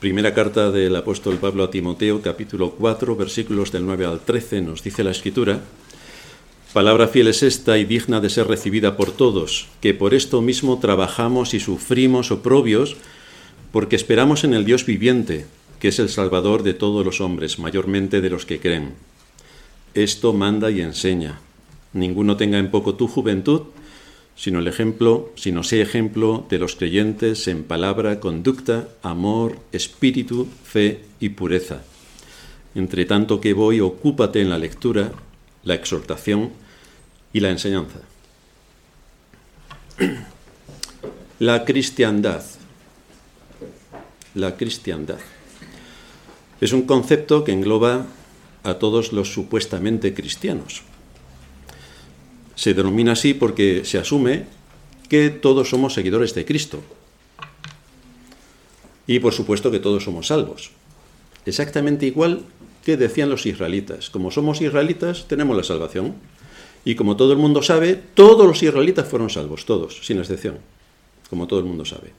Primera carta del apóstol Pablo a Timoteo, capítulo 4, versículos del 9 al 13, nos dice la escritura, Palabra fiel es esta y digna de ser recibida por todos, que por esto mismo trabajamos y sufrimos oprobios, porque esperamos en el Dios viviente, que es el Salvador de todos los hombres, mayormente de los que creen. Esto manda y enseña. Ninguno tenga en poco tu juventud, sino el ejemplo, sino sea ejemplo de los creyentes en palabra, conducta, amor, espíritu, fe y pureza. Entre tanto que voy, ocúpate en la lectura, la exhortación y la enseñanza. La cristiandad. La cristiandad. Es un concepto que engloba a todos los supuestamente cristianos se denomina así porque se asume que todos somos seguidores de Cristo. Y por supuesto que todos somos salvos. Exactamente igual que decían los israelitas. Como somos israelitas, tenemos la salvación. Y como todo el mundo sabe, todos los israelitas fueron salvos, todos, sin excepción. Como todo el mundo sabe.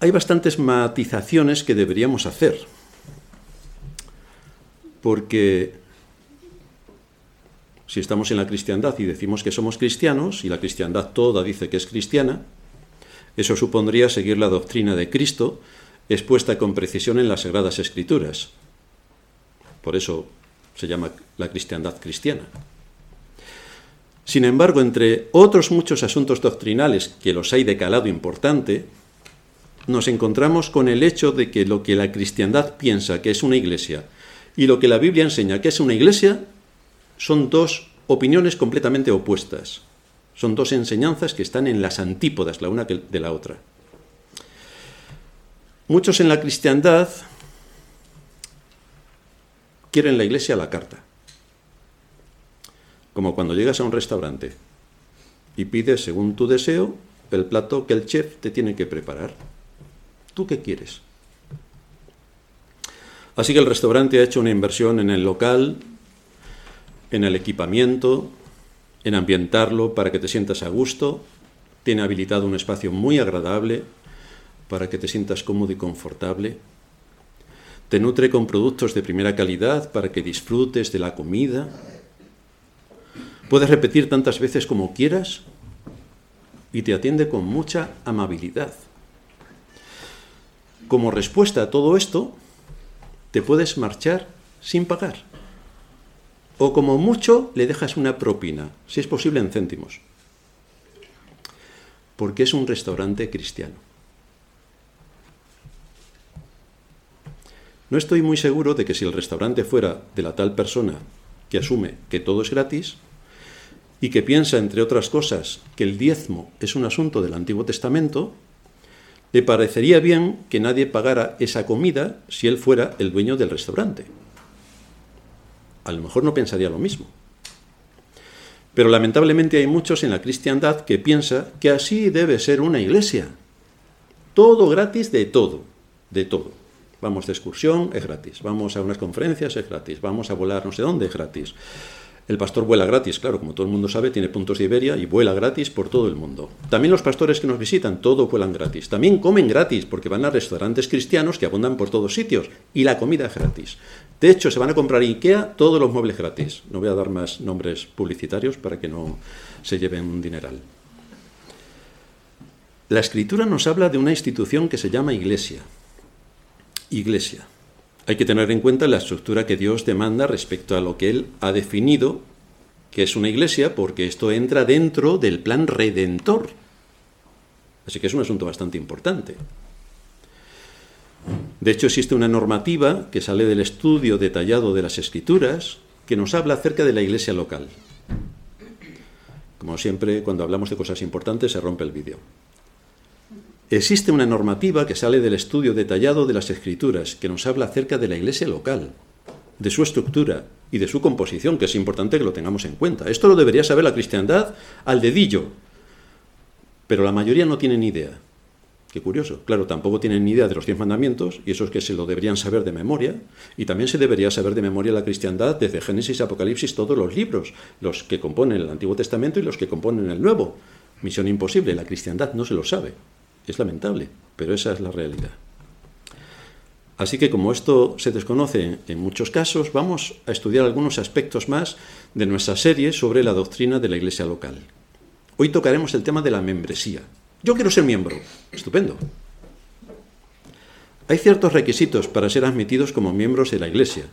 Hay bastantes matizaciones que deberíamos hacer. Porque si estamos en la cristiandad y decimos que somos cristianos, y la cristiandad toda dice que es cristiana, eso supondría seguir la doctrina de Cristo expuesta con precisión en las Sagradas Escrituras. Por eso se llama la cristiandad cristiana. Sin embargo, entre otros muchos asuntos doctrinales que los hay de calado importante, nos encontramos con el hecho de que lo que la cristiandad piensa que es una iglesia y lo que la Biblia enseña que es una iglesia son dos opiniones completamente opuestas. Son dos enseñanzas que están en las antípodas la una de la otra. Muchos en la cristiandad quieren la iglesia a la carta. Como cuando llegas a un restaurante y pides, según tu deseo, el plato que el chef te tiene que preparar. ¿Tú qué quieres? Así que el restaurante ha hecho una inversión en el local, en el equipamiento, en ambientarlo para que te sientas a gusto. Tiene habilitado un espacio muy agradable para que te sientas cómodo y confortable. Te nutre con productos de primera calidad para que disfrutes de la comida. Puedes repetir tantas veces como quieras y te atiende con mucha amabilidad. Como respuesta a todo esto, te puedes marchar sin pagar o como mucho le dejas una propina, si es posible en céntimos, porque es un restaurante cristiano. No estoy muy seguro de que si el restaurante fuera de la tal persona que asume que todo es gratis y que piensa, entre otras cosas, que el diezmo es un asunto del Antiguo Testamento, le parecería bien que nadie pagara esa comida si él fuera el dueño del restaurante a lo mejor no pensaría lo mismo. Pero lamentablemente hay muchos en la cristiandad que piensa que así debe ser una iglesia. Todo gratis de todo, de todo. Vamos de excursión, es gratis. Vamos a unas conferencias, es gratis. Vamos a volar no sé dónde, es gratis. El pastor vuela gratis, claro, como todo el mundo sabe, tiene puntos de Iberia y vuela gratis por todo el mundo. También los pastores que nos visitan, todo vuelan gratis. También comen gratis, porque van a restaurantes cristianos que abundan por todos sitios, y la comida es gratis. De hecho, se van a comprar IKEA todos los muebles gratis. No voy a dar más nombres publicitarios para que no se lleven un dineral. La escritura nos habla de una institución que se llama iglesia. Iglesia. Hay que tener en cuenta la estructura que Dios demanda respecto a lo que Él ha definido que es una iglesia, porque esto entra dentro del plan redentor. Así que es un asunto bastante importante. De hecho, existe una normativa que sale del estudio detallado de las escrituras que nos habla acerca de la iglesia local. Como siempre, cuando hablamos de cosas importantes se rompe el vídeo. Existe una normativa que sale del estudio detallado de las escrituras que nos habla acerca de la iglesia local, de su estructura y de su composición, que es importante que lo tengamos en cuenta. Esto lo debería saber la cristiandad al dedillo, pero la mayoría no tiene ni idea. Qué curioso. Claro, tampoco tienen ni idea de los diez mandamientos, y eso es que se lo deberían saber de memoria, y también se debería saber de memoria la cristiandad desde Génesis a Apocalipsis, todos los libros, los que componen el Antiguo Testamento y los que componen el Nuevo. Misión imposible, la cristiandad no se lo sabe. Es lamentable, pero esa es la realidad. Así que como esto se desconoce en muchos casos, vamos a estudiar algunos aspectos más de nuestra serie sobre la doctrina de la Iglesia local. Hoy tocaremos el tema de la membresía. Yo quiero ser miembro. Estupendo. Hay ciertos requisitos para ser admitidos como miembros de la Iglesia.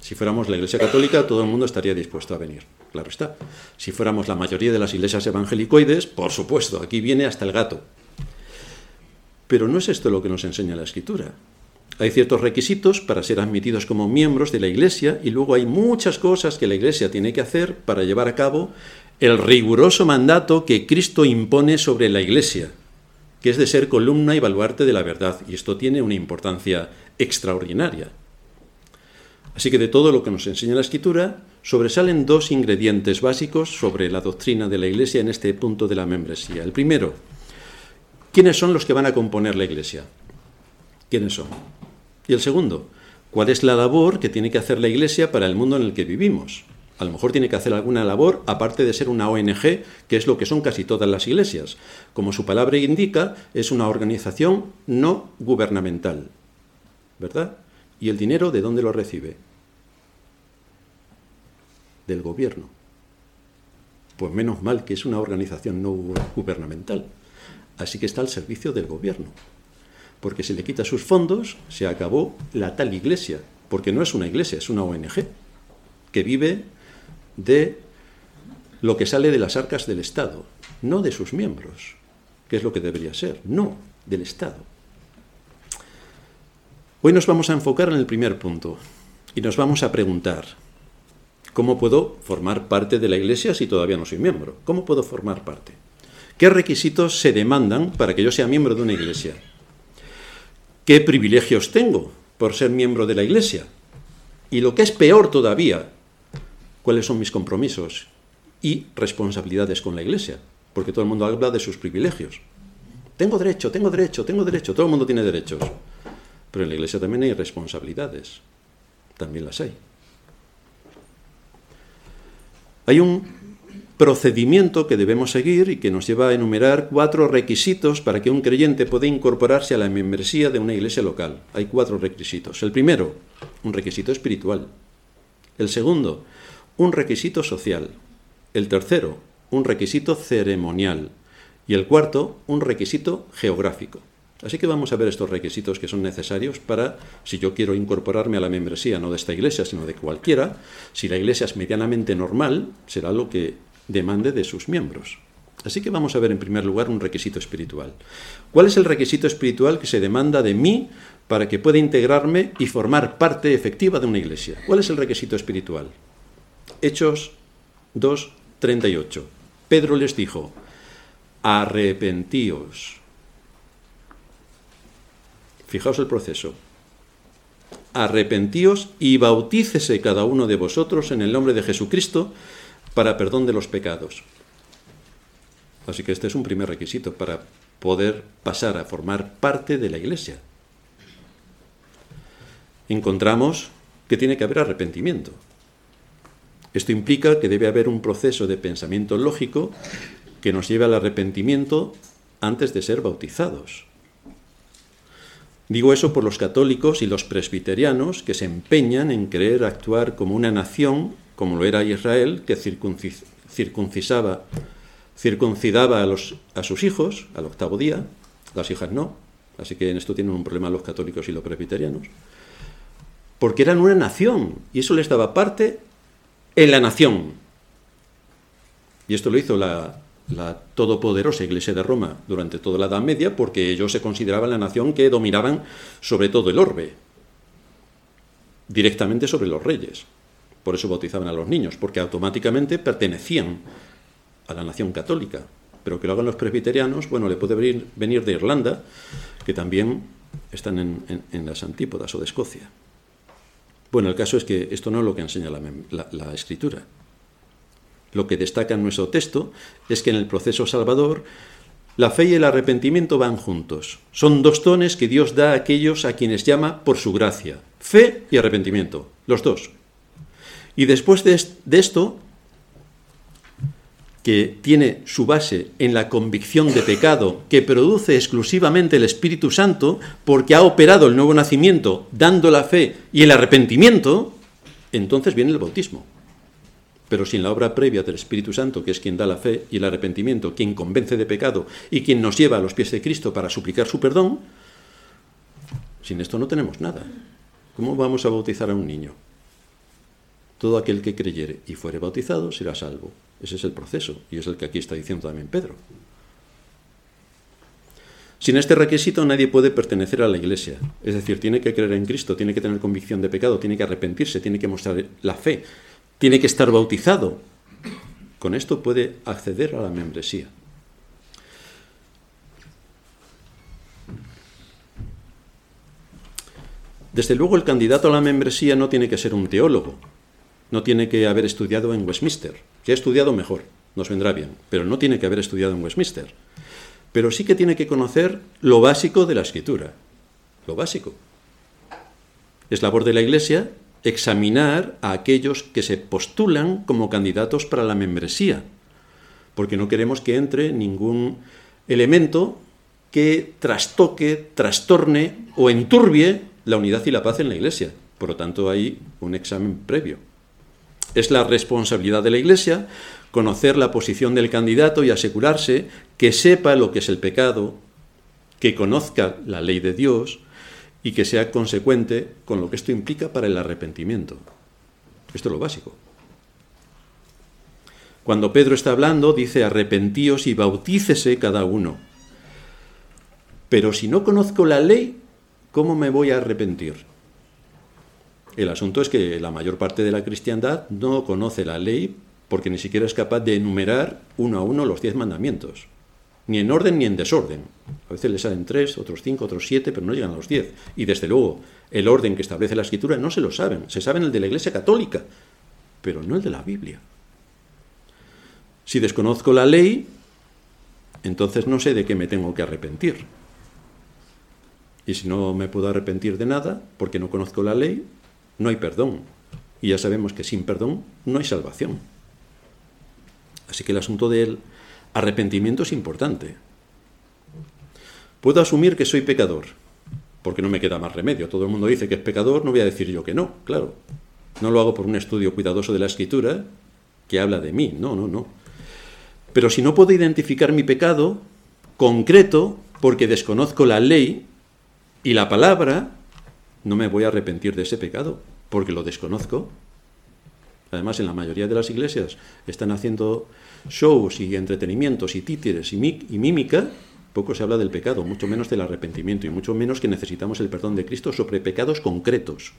Si fuéramos la Iglesia Católica, todo el mundo estaría dispuesto a venir. Claro está. Si fuéramos la mayoría de las iglesias evangelicoides, por supuesto, aquí viene hasta el gato. Pero no es esto lo que nos enseña la Escritura. Hay ciertos requisitos para ser admitidos como miembros de la Iglesia y luego hay muchas cosas que la Iglesia tiene que hacer para llevar a cabo el riguroso mandato que Cristo impone sobre la Iglesia, que es de ser columna y baluarte de la verdad, y esto tiene una importancia extraordinaria. Así que de todo lo que nos enseña la Escritura, sobresalen dos ingredientes básicos sobre la doctrina de la Iglesia en este punto de la membresía. El primero, ¿quiénes son los que van a componer la Iglesia? ¿Quiénes son? Y el segundo, ¿cuál es la labor que tiene que hacer la Iglesia para el mundo en el que vivimos? A lo mejor tiene que hacer alguna labor aparte de ser una ONG, que es lo que son casi todas las iglesias. Como su palabra indica, es una organización no gubernamental. ¿Verdad? ¿Y el dinero de dónde lo recibe? Del gobierno. Pues menos mal que es una organización no gubernamental. Así que está al servicio del gobierno porque si le quita sus fondos, se acabó la tal iglesia, porque no es una iglesia, es una ONG, que vive de lo que sale de las arcas del Estado, no de sus miembros, que es lo que debería ser, no, del Estado. Hoy nos vamos a enfocar en el primer punto y nos vamos a preguntar, ¿cómo puedo formar parte de la Iglesia si todavía no soy miembro? ¿Cómo puedo formar parte? ¿Qué requisitos se demandan para que yo sea miembro de una Iglesia? qué privilegios tengo por ser miembro de la Iglesia. Y lo que es peor todavía, cuáles son mis compromisos y responsabilidades con la Iglesia. Porque todo el mundo habla de sus privilegios. Tengo derecho, tengo derecho, tengo derecho. Todo el mundo tiene derechos. Pero en la Iglesia también hay responsabilidades. También las hay. Hay un procedimiento que debemos seguir y que nos lleva a enumerar cuatro requisitos para que un creyente pueda incorporarse a la membresía de una iglesia local. Hay cuatro requisitos. El primero, un requisito espiritual. El segundo, un requisito social. El tercero, un requisito ceremonial. Y el cuarto, un requisito geográfico. Así que vamos a ver estos requisitos que son necesarios para, si yo quiero incorporarme a la membresía, no de esta iglesia, sino de cualquiera, si la iglesia es medianamente normal, será lo que demande de sus miembros. Así que vamos a ver en primer lugar un requisito espiritual. ¿Cuál es el requisito espiritual que se demanda de mí para que pueda integrarme y formar parte efectiva de una iglesia? ¿Cuál es el requisito espiritual? Hechos 2.38. Pedro les dijo, arrepentíos. Fijaos el proceso. Arrepentíos y bautícese cada uno de vosotros en el nombre de Jesucristo para perdón de los pecados. Así que este es un primer requisito para poder pasar a formar parte de la iglesia. Encontramos que tiene que haber arrepentimiento. Esto implica que debe haber un proceso de pensamiento lógico que nos lleve al arrepentimiento antes de ser bautizados. Digo eso por los católicos y los presbiterianos que se empeñan en creer actuar como una nación como lo era Israel, que circuncidaba a, a sus hijos al octavo día, las hijas no, así que en esto tienen un problema los católicos y los presbiterianos, porque eran una nación y eso les daba parte en la nación. Y esto lo hizo la, la todopoderosa Iglesia de Roma durante toda la Edad Media porque ellos se consideraban la nación que dominaban sobre todo el orbe, directamente sobre los reyes. Por eso bautizaban a los niños, porque automáticamente pertenecían a la nación católica. Pero que lo hagan los presbiterianos, bueno, le puede venir, venir de Irlanda, que también están en, las antípodas o de Escocia. Bueno, el caso es que esto no es lo que enseña la, escritura. Lo que destaca en nuestro texto es que en el proceso salvador la fe y el arrepentimiento van juntos. Son dos dones que Dios da a aquellos a quienes llama por su gracia. Fe y arrepentimiento. Los dos. Y después de, esto, que tiene su base en la convicción de pecado que produce exclusivamente el Espíritu Santo porque ha operado el nuevo nacimiento dando la fe y el arrepentimiento, entonces viene el bautismo. Pero sin la obra previa del Espíritu Santo, que es quien da la fe y el arrepentimiento, quien convence de pecado y quien nos lleva a los pies de Cristo para suplicar su perdón, sin esto no tenemos nada. ¿Cómo vamos a bautizar a un niño? Todo aquel que creyere y fuere bautizado será salvo. Ese es el proceso y es el que aquí está diciendo también Pedro. Sin este requisito nadie puede pertenecer a la iglesia. Es decir, tiene que creer en Cristo, tiene que tener convicción de pecado, tiene que arrepentirse, tiene que mostrar la fe, tiene que estar bautizado. Con esto puede acceder a la membresía. Desde luego el candidato a la membresía no tiene que ser un teólogo, no tiene que haber estudiado en Westminster. Que ha estudiado mejor, nos vendrá bien, pero no tiene que haber estudiado en Westminster. Pero sí que tiene que conocer lo básico de la escritura, lo básico. Es labor de la Iglesia examinar a aquellos que se postulan como candidatos para la membresía, porque no queremos que entre ningún elemento que trastoque, trastorne o enturbie la unidad y la paz en la Iglesia. Por lo tanto, hay un examen previo. Es la responsabilidad de la Iglesia conocer la posición del candidato y asegurarse que sepa lo que es el pecado, que conozca la ley de Dios y que sea consecuente con lo que esto implica para el arrepentimiento. Esto es lo básico. Cuando Pedro está hablando, dice arrepentíos y bautícese cada uno. Pero si no conozco la ley, ¿cómo me voy a arrepentir? El asunto es que la mayor parte de la cristiandad no conoce la ley porque ni siquiera es capaz de enumerar uno a uno los diez mandamientos, ni en orden ni en desorden. A veces les salen tres, otros cinco, otros siete, pero no llegan a los diez. Y desde luego, el orden que establece la escritura no se lo saben, se saben el de la Iglesia Católica, pero no el de la Biblia. Si desconozco la ley, entonces no sé de qué me tengo que arrepentir. Y si no me puedo arrepentir de nada, porque no conozco la ley, no hay perdón. Y ya sabemos que sin perdón no hay salvación. Así que el asunto del arrepentimiento es importante. Puedo asumir que soy pecador, porque no me queda más remedio. Todo el mundo dice que es pecador, no voy a decir yo que no, claro. No lo hago por un estudio cuidadoso de la escritura que habla de mí, no, no, no. Pero si no puedo identificar mi pecado concreto, porque desconozco la ley y la palabra, no me voy a arrepentir de ese pecado, porque lo desconozco. Además, en la mayoría de las iglesias están haciendo shows y entretenimientos y títeres y, y mímica, poco se habla del pecado, mucho menos del arrepentimiento y mucho menos que necesitamos el perdón de Cristo sobre pecados concretos.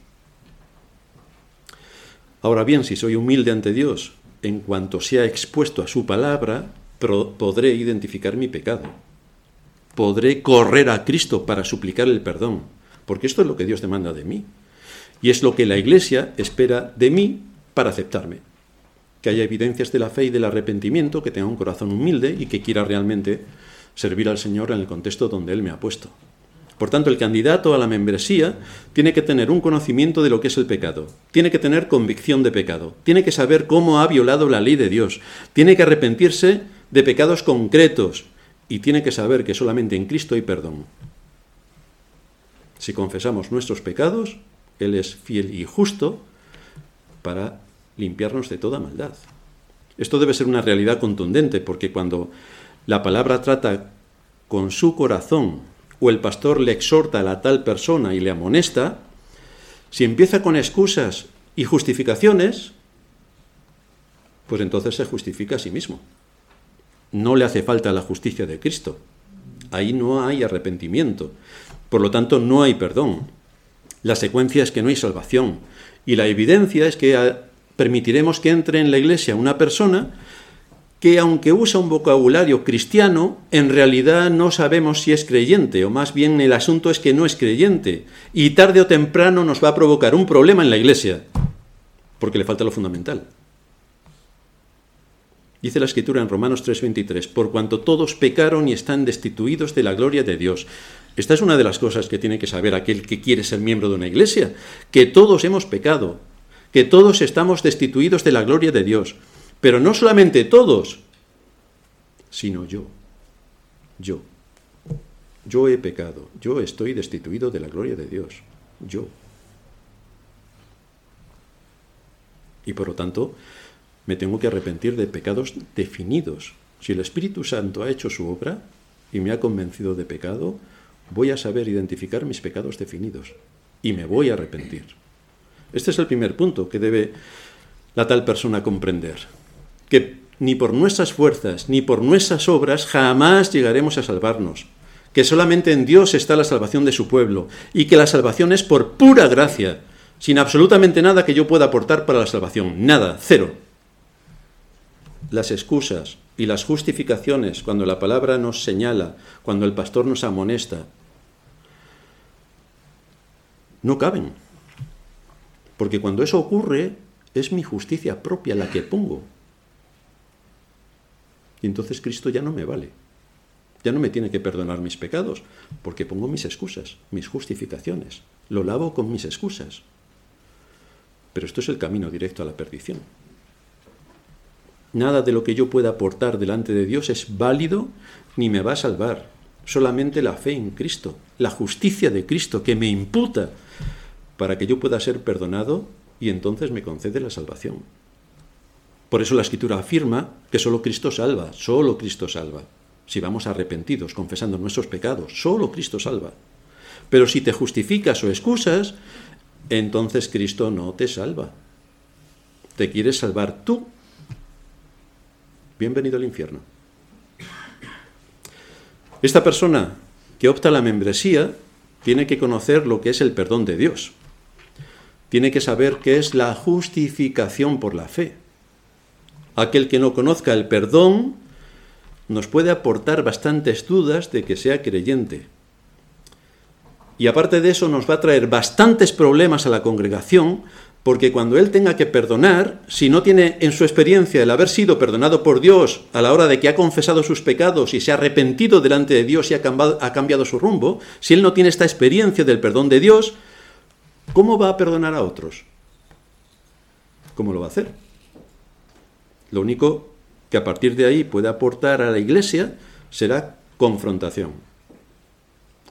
Ahora bien, si soy humilde ante Dios, en cuanto sea expuesto a su palabra, podré identificar mi pecado. Podré correr a Cristo para suplicar el perdón porque esto es lo que Dios demanda de mí. Y es lo que la Iglesia espera de mí para aceptarme. Que haya evidencias de la fe y del arrepentimiento, que tenga un corazón humilde y que quiera realmente servir al Señor en el contexto donde Él me ha puesto. Por tanto, el candidato a la membresía tiene que tener un conocimiento de lo que es el pecado, tiene que tener convicción de pecado, tiene que saber cómo ha violado la ley de Dios, tiene que arrepentirse de pecados concretos y tiene que saber que solamente en Cristo hay perdón. Si confesamos nuestros pecados, Él es fiel y justo para limpiarnos de toda maldad. Esto debe ser una realidad contundente, porque cuando la palabra trata con su corazón o el pastor le exhorta a la tal persona y le amonesta, si empieza con excusas y justificaciones, pues entonces se justifica a sí mismo. No le hace falta la justicia de Cristo. Ahí no hay arrepentimiento. Por lo tanto, no hay perdón. La secuencia es que no hay salvación. Y la evidencia es que ah, permitiremos que entre en la iglesia una persona que aunque usa un vocabulario cristiano, en realidad no sabemos si es creyente, o más bien el asunto es que no es creyente, y tarde o temprano nos va a provocar un problema en la iglesia, porque le falta lo fundamental. Dice la escritura en Romanos 3:23, por cuanto todos pecaron y están destituidos de la gloria de Dios. Esta es una de las cosas que tiene que saber aquel que quiere ser miembro de una iglesia, que todos hemos pecado, que todos estamos destituidos de la gloria de Dios, pero no solamente todos, sino yo. Yo. Yo he pecado, yo estoy destituido de la gloria de Dios. Yo. Y por lo tanto, me tengo que arrepentir de pecados definidos. Si el Espíritu Santo ha hecho su obra y me ha convencido de pecado, voy a saber identificar mis pecados definidos y me voy a arrepentir. Este es el primer punto que debe la tal persona comprender. Que ni por nuestras fuerzas ni por nuestras obras jamás llegaremos a salvarnos. Que solamente en Dios está la salvación de su pueblo y que la salvación es por pura gracia, sin absolutamente nada que yo pueda aportar para la salvación. Nada, cero. Las excusas y las justificaciones cuando la palabra nos señala, cuando el pastor nos amonesta, no caben. Porque cuando eso ocurre, es mi justicia propia la que pongo. Y entonces Cristo ya no me vale. Ya no me tiene que perdonar mis pecados, porque pongo mis excusas, mis justificaciones. Lo lavo con mis excusas. Pero esto es el camino directo a la perdición. Nada de lo que yo pueda aportar delante de Dios es válido ni me va a salvar. Solamente la fe en Cristo, la justicia de Cristo que me imputa para que yo pueda ser perdonado y entonces me concede la salvación. Por eso la escritura afirma que solo Cristo salva, solo Cristo salva. Si vamos arrepentidos, confesando nuestros pecados, solo Cristo salva. Pero si te justificas o excusas, entonces Cristo no te salva. Te quieres salvar tú. Bienvenido al infierno. Esta persona que opta la membresía tiene que conocer lo que es el perdón de Dios tiene que saber qué es la justificación por la fe. Aquel que no conozca el perdón nos puede aportar bastantes dudas de que sea creyente. Y aparte de eso nos va a traer bastantes problemas a la congregación, porque cuando él tenga que perdonar, si no tiene en su experiencia el haber sido perdonado por Dios a la hora de que ha confesado sus pecados y se ha arrepentido delante de Dios y ha cambiado, su rumbo, si él no tiene esta experiencia del perdón de Dios, ¿Cómo va a perdonar a otros? ¿Cómo lo va a hacer? Lo único que a partir de ahí puede aportar a la Iglesia será confrontación.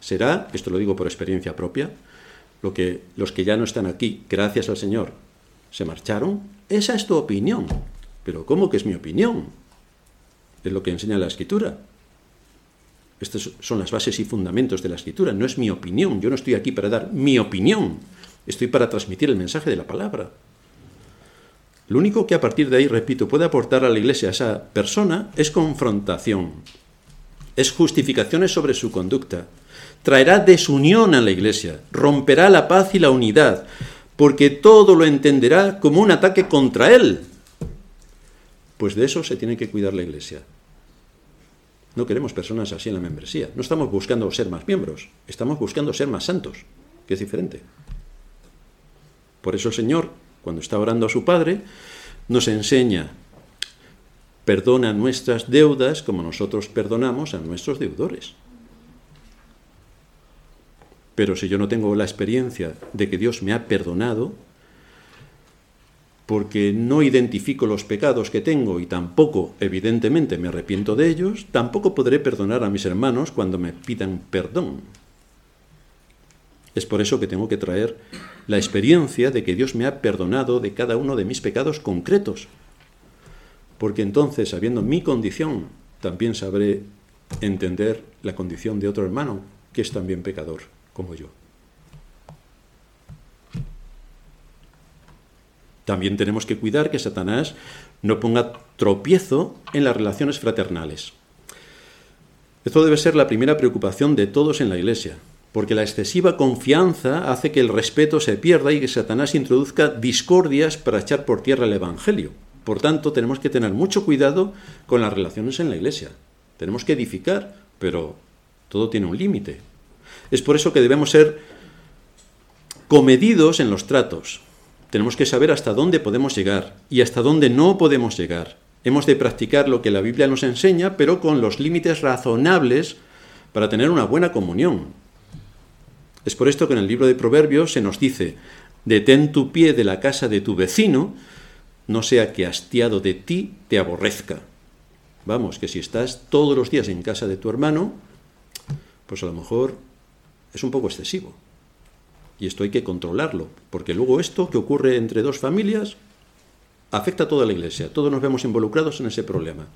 Será, esto lo digo por experiencia propia, lo que los que ya no están aquí, gracias al Señor, se marcharon. Esa es tu opinión. Pero ¿cómo que es mi opinión? Es lo que enseña la Escritura. Estas son las bases y fundamentos de la Escritura. No es mi opinión. Yo no estoy aquí para dar mi opinión. Estoy para transmitir el mensaje de la palabra. Lo único que a partir de ahí, repito, puede aportar a la iglesia a esa persona es confrontación, es justificaciones sobre su conducta, traerá desunión a la iglesia, romperá la paz y la unidad, porque todo lo entenderá como un ataque contra él. Pues de eso se tiene que cuidar la iglesia. No queremos personas así en la membresía. No estamos buscando ser más miembros, estamos buscando ser más santos, que es diferente. Por eso el Señor, cuando está orando a su Padre, nos enseña, perdona nuestras deudas como nosotros perdonamos a nuestros deudores. Pero si yo no tengo la experiencia de que Dios me ha perdonado, porque no identifico los pecados que tengo y tampoco, evidentemente, me arrepiento de ellos, tampoco podré perdonar a mis hermanos cuando me pidan perdón. Es por eso que tengo que traer la experiencia de que Dios me ha perdonado de cada uno de mis pecados concretos. Porque entonces, sabiendo mi condición, también sabré entender la condición de otro hermano que es también pecador como yo. También tenemos que cuidar que Satanás no ponga tropiezo en las relaciones fraternales. Esto debe ser la primera preocupación de todos en la Iglesia porque la excesiva confianza hace que el respeto se pierda y que Satanás introduzca discordias para echar por tierra el Evangelio. Por tanto, tenemos que tener mucho cuidado con las relaciones en la Iglesia. Tenemos que edificar, pero todo tiene un límite. Es por eso que debemos ser comedidos en los tratos. Tenemos que saber hasta dónde podemos llegar y hasta dónde no podemos llegar. Hemos de practicar lo que la Biblia nos enseña, pero con los límites razonables para tener una buena comunión. Es por esto que en el libro de Proverbios se nos dice, detén tu pie de la casa de tu vecino, no sea que hastiado de ti te aborrezca. Vamos, que si estás todos los días en casa de tu hermano, pues a lo mejor es un poco excesivo. Y esto hay que controlarlo, porque luego esto que ocurre entre dos familias afecta a toda la iglesia. Todos nos vemos involucrados en ese problema.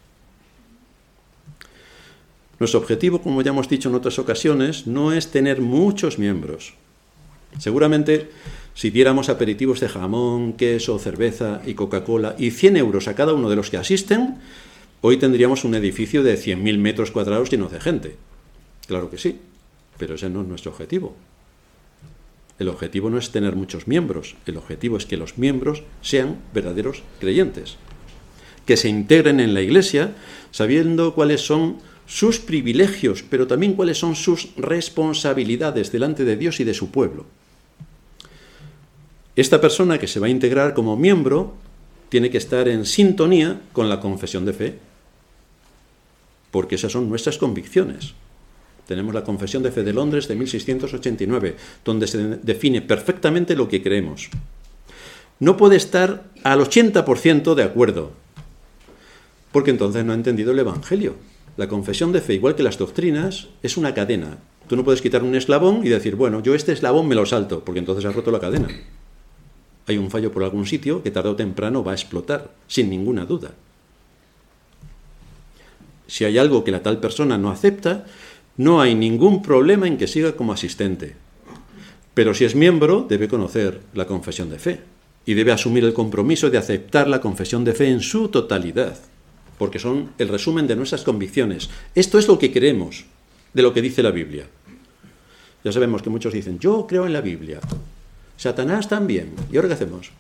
Nuestro objetivo, como ya hemos dicho en otras ocasiones, no es tener muchos miembros. Seguramente si diéramos aperitivos de jamón, queso, cerveza y Coca-Cola y 100 euros a cada uno de los que asisten, hoy tendríamos un edificio de 100.000 metros cuadrados lleno de gente. Claro que sí, pero ese no es nuestro objetivo. El objetivo no es tener muchos miembros, el objetivo es que los miembros sean verdaderos creyentes, que se integren en la iglesia sabiendo cuáles son sus privilegios, pero también cuáles son sus responsabilidades delante de Dios y de su pueblo. Esta persona que se va a integrar como miembro tiene que estar en sintonía con la confesión de fe, porque esas son nuestras convicciones. Tenemos la Confesión de Fe de Londres de 1689, donde se define perfectamente lo que creemos. No puede estar al 80% de acuerdo, porque entonces no ha entendido el Evangelio. La confesión de fe, igual que las doctrinas, es una cadena. Tú no puedes quitar un eslabón y decir, bueno, yo este eslabón me lo salto, porque entonces has roto la cadena. Hay un fallo por algún sitio que tarde o temprano va a explotar, sin ninguna duda. Si hay algo que la tal persona no acepta, no hay ningún problema en que siga como asistente. Pero si es miembro, debe conocer la confesión de fe y debe asumir el compromiso de aceptar la confesión de fe en su totalidad, porque son el resumen de nuestras convicciones. Esto es lo que creemos de lo que dice la Biblia. Ya sabemos que muchos dicen, yo creo en la Biblia. Satanás también. ¿Y ahora qué hacemos?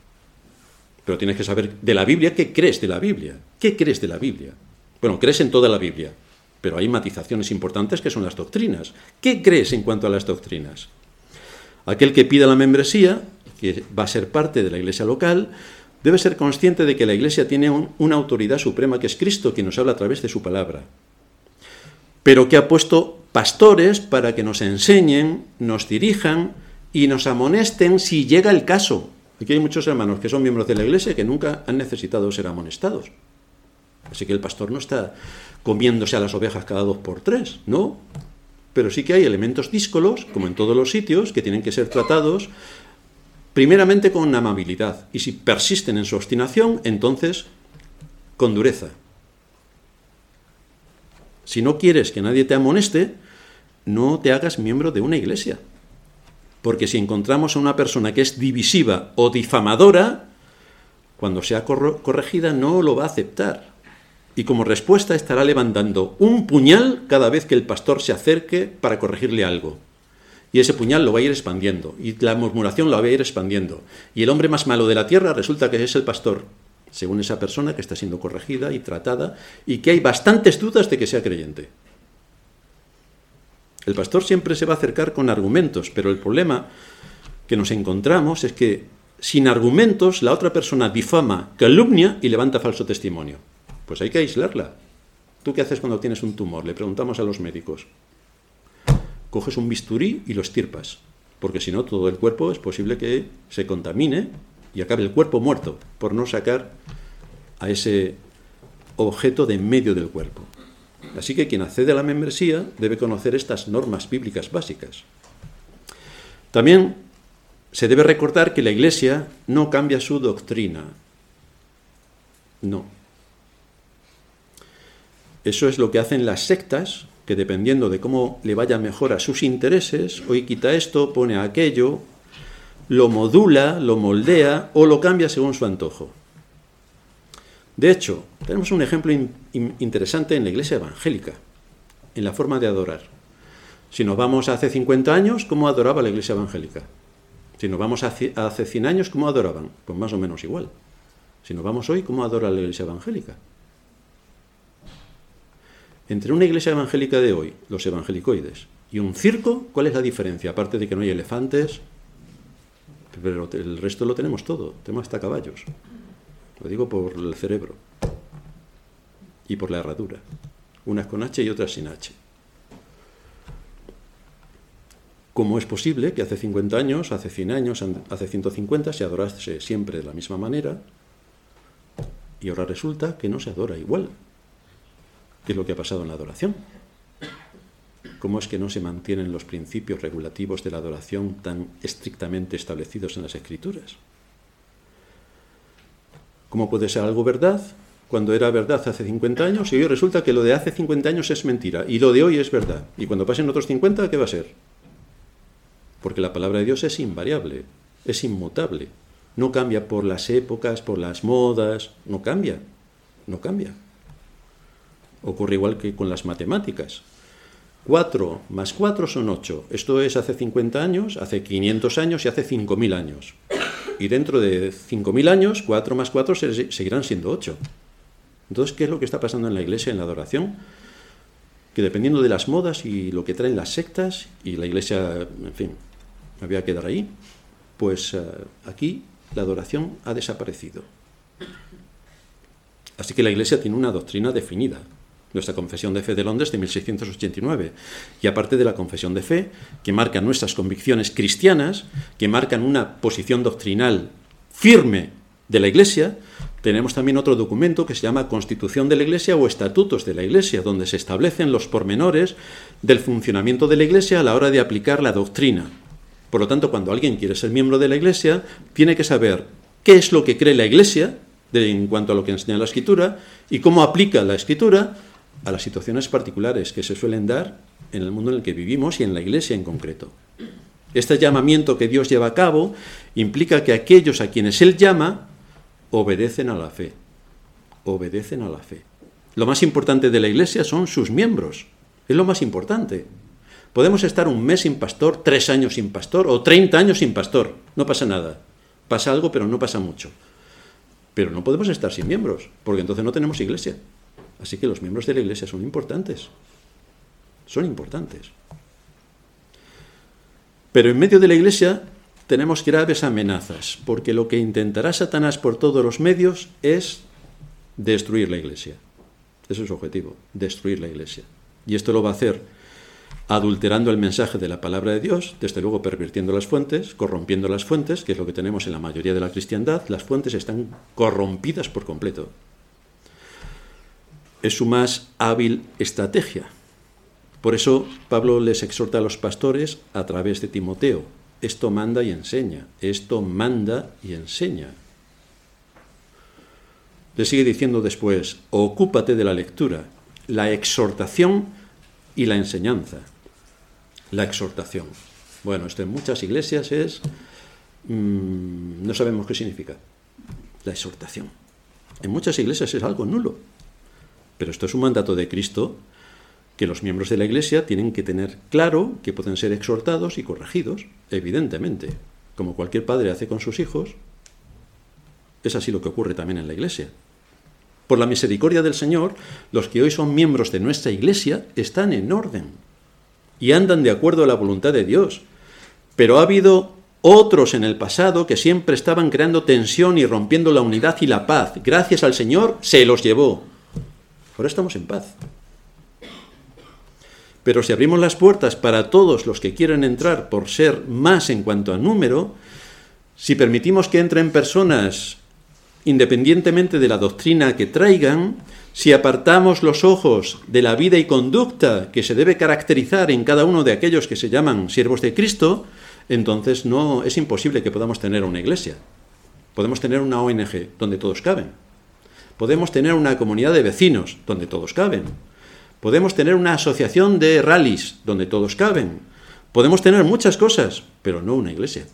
Pero tienes que saber de la Biblia qué crees de la Biblia. ¿Qué crees de la Biblia? Bueno, crees en toda la Biblia, pero hay matizaciones importantes que son las doctrinas. ¿Qué crees en cuanto a las doctrinas? Aquel que pida la membresía, que va a ser parte de la iglesia local, debe ser consciente de que la iglesia tiene una autoridad suprema que es Cristo, quien nos habla a través de su palabra, pero que ha puesto pastores para que nos enseñen, nos dirijan y nos amonesten si llega el caso. Aquí hay muchos hermanos que son miembros de la iglesia que nunca han necesitado ser amonestados. Así que el pastor no está comiéndose a las ovejas cada dos por tres, ¿no? Pero sí que hay elementos díscolos, como en todos los sitios, que tienen que ser tratados primeramente con amabilidad. Y si persisten en su obstinación, entonces con dureza. Si no quieres que nadie te amoneste, no te hagas miembro de una iglesia. Porque si encontramos a una persona que es divisiva o difamadora, cuando sea corregida no lo va a aceptar y como respuesta estará levantando un puñal cada vez que el pastor se acerque para corregirle algo. Y ese puñal lo va a ir expandiendo, y la murmuración lo va a ir expandiendo. Y el hombre más malo de la tierra resulta que es el pastor, según esa persona que está siendo corregida y tratada, y que hay bastantes dudas de que sea creyente. El pastor siempre se va a acercar con argumentos, pero el problema que nos encontramos es que sin argumentos la otra persona difama, calumnia y levanta falso testimonio. Pues hay que aislarla. ¿Tú qué haces cuando tienes un tumor? Le preguntamos a los médicos. Coges un bisturí y lo estirpas, porque si no todo el cuerpo es posible que se contamine y acabe el cuerpo muerto por no sacar a ese objeto de en medio del cuerpo. Así que quien accede a la membresía debe conocer estas normas bíblicas básicas. También se debe recordar que la Iglesia no cambia su doctrina. No. Eso es lo que hacen las sectas, que dependiendo de cómo le vaya mejor a sus intereses, hoy quita esto, pone aquello, lo modula, lo moldea o lo cambia según su antojo. De hecho, tenemos un ejemplo interesante en la iglesia evangélica, en la forma de adorar. Si nos vamos a hace 50 años, ¿cómo adoraba la iglesia evangélica? Si nos vamos a hace 100 años, ¿cómo adoraban? Pues más o menos igual. Si nos vamos hoy, ¿cómo adora la iglesia evangélica? Entre una iglesia evangélica de hoy, los evangelicoides, y un circo, ¿cuál es la diferencia? Aparte de que no hay elefantes, pero el resto lo tenemos todo, tenemos hasta caballos. Lo digo por el cerebro y por la herradura. Unas con H y otras sin H. ¿Cómo es posible que hace 50 años, hace 100 años, hace 150 se adorase siempre de la misma manera y ahora resulta que no se adora igual? ¿Qué es lo que ha pasado en la adoración? ¿Cómo es que no se mantienen los principios regulativos de la adoración tan estrictamente establecidos en las escrituras? ¿Cómo puede ser algo verdad cuando era verdad hace 50 años y hoy resulta que lo de hace 50 años es mentira y lo de hoy es verdad? Y cuando pasen otros 50, ¿qué va a ser? Porque la palabra de Dios es invariable, es inmutable. No cambia por las épocas, por las modas, no cambia, no cambia. Ocurre igual que con las matemáticas. 4 más 4 son 8. Esto es hace 50 años, hace 500 años y hace 5.000 años. Y dentro de 5.000 años, 4 más 4 seguirán siendo 8. Entonces, ¿qué es lo que está pasando en la iglesia, en la adoración? Que dependiendo de las modas y lo que traen las sectas, y la iglesia, en fin, me voy a quedar ahí, pues eh, aquí la adoración ha desaparecido. Así que la iglesia tiene una doctrina definida, nuestra Confesión de Fe de Londres de 1689. Y aparte de la Confesión de Fe, que marca nuestras convicciones cristianas, que marcan una posición doctrinal firme de la Iglesia, tenemos también otro documento que se llama Constitución de la Iglesia o Estatutos de la Iglesia, donde se establecen los pormenores del funcionamiento de la Iglesia a la hora de aplicar la doctrina. Por lo tanto, cuando alguien quiere ser miembro de la Iglesia, tiene que saber qué es lo que cree la Iglesia en cuanto a lo que enseña la Escritura y cómo aplica la Escritura a las situaciones particulares que se suelen dar en el mundo en el que vivimos y en la Iglesia en concreto. Este llamamiento que Dios lleva a cabo implica que aquellos a quienes Él llama obedecen a la fe. Obedecen a la fe. Lo más importante de la Iglesia son sus miembros. Es lo más importante. Podemos estar un mes sin pastor, tres años sin pastor o treinta años sin pastor. No pasa nada. Pasa algo, pero no pasa mucho. Pero no podemos estar sin miembros, porque entonces no tenemos iglesia. Así que los miembros de la iglesia son importantes. Son importantes. Pero en medio de la iglesia tenemos graves amenazas, porque lo que intentará Satanás por todos los medios es destruir la iglesia. Ese es su objetivo, destruir la iglesia. Y esto lo va a hacer adulterando el mensaje de la palabra de Dios, desde luego pervirtiendo las fuentes, corrompiendo las fuentes, que es lo que tenemos en la mayoría de la cristiandad. Las fuentes están corrompidas por completo es su más hábil estrategia. Por eso Pablo les exhorta a los pastores a través de Timoteo. Esto manda y enseña, esto manda y enseña. Le sigue diciendo después, ocúpate de la lectura, la exhortación y la enseñanza. La exhortación. Bueno, esto en muchas iglesias es... Mm, no sabemos qué significa. La exhortación. En muchas iglesias es algo nulo. Pero esto es un mandato de Cristo que los miembros de la Iglesia tienen que tener claro que pueden ser exhortados y corregidos, evidentemente, como cualquier padre hace con sus hijos. Es así lo que ocurre también en la Iglesia. Por la misericordia del Señor, los que hoy son miembros de nuestra Iglesia están en orden y andan de acuerdo a la voluntad de Dios. Pero ha habido otros en el pasado que siempre estaban creando tensión y rompiendo la unidad y la paz. Gracias al Señor se los llevó. Ahora estamos en paz. Pero si abrimos las puertas para todos los que quieren entrar por ser más en cuanto a número, si permitimos que entren personas independientemente de la doctrina que traigan, si apartamos los ojos de la vida y conducta que se debe caracterizar en cada uno de aquellos que se llaman siervos de Cristo, entonces no es imposible que podamos tener una iglesia. Podemos tener una ONG donde todos caben. Podemos tener una comunidad de vecinos donde todos caben. Podemos tener una asociación de rallies donde todos caben. Podemos tener muchas cosas, pero no una iglesia,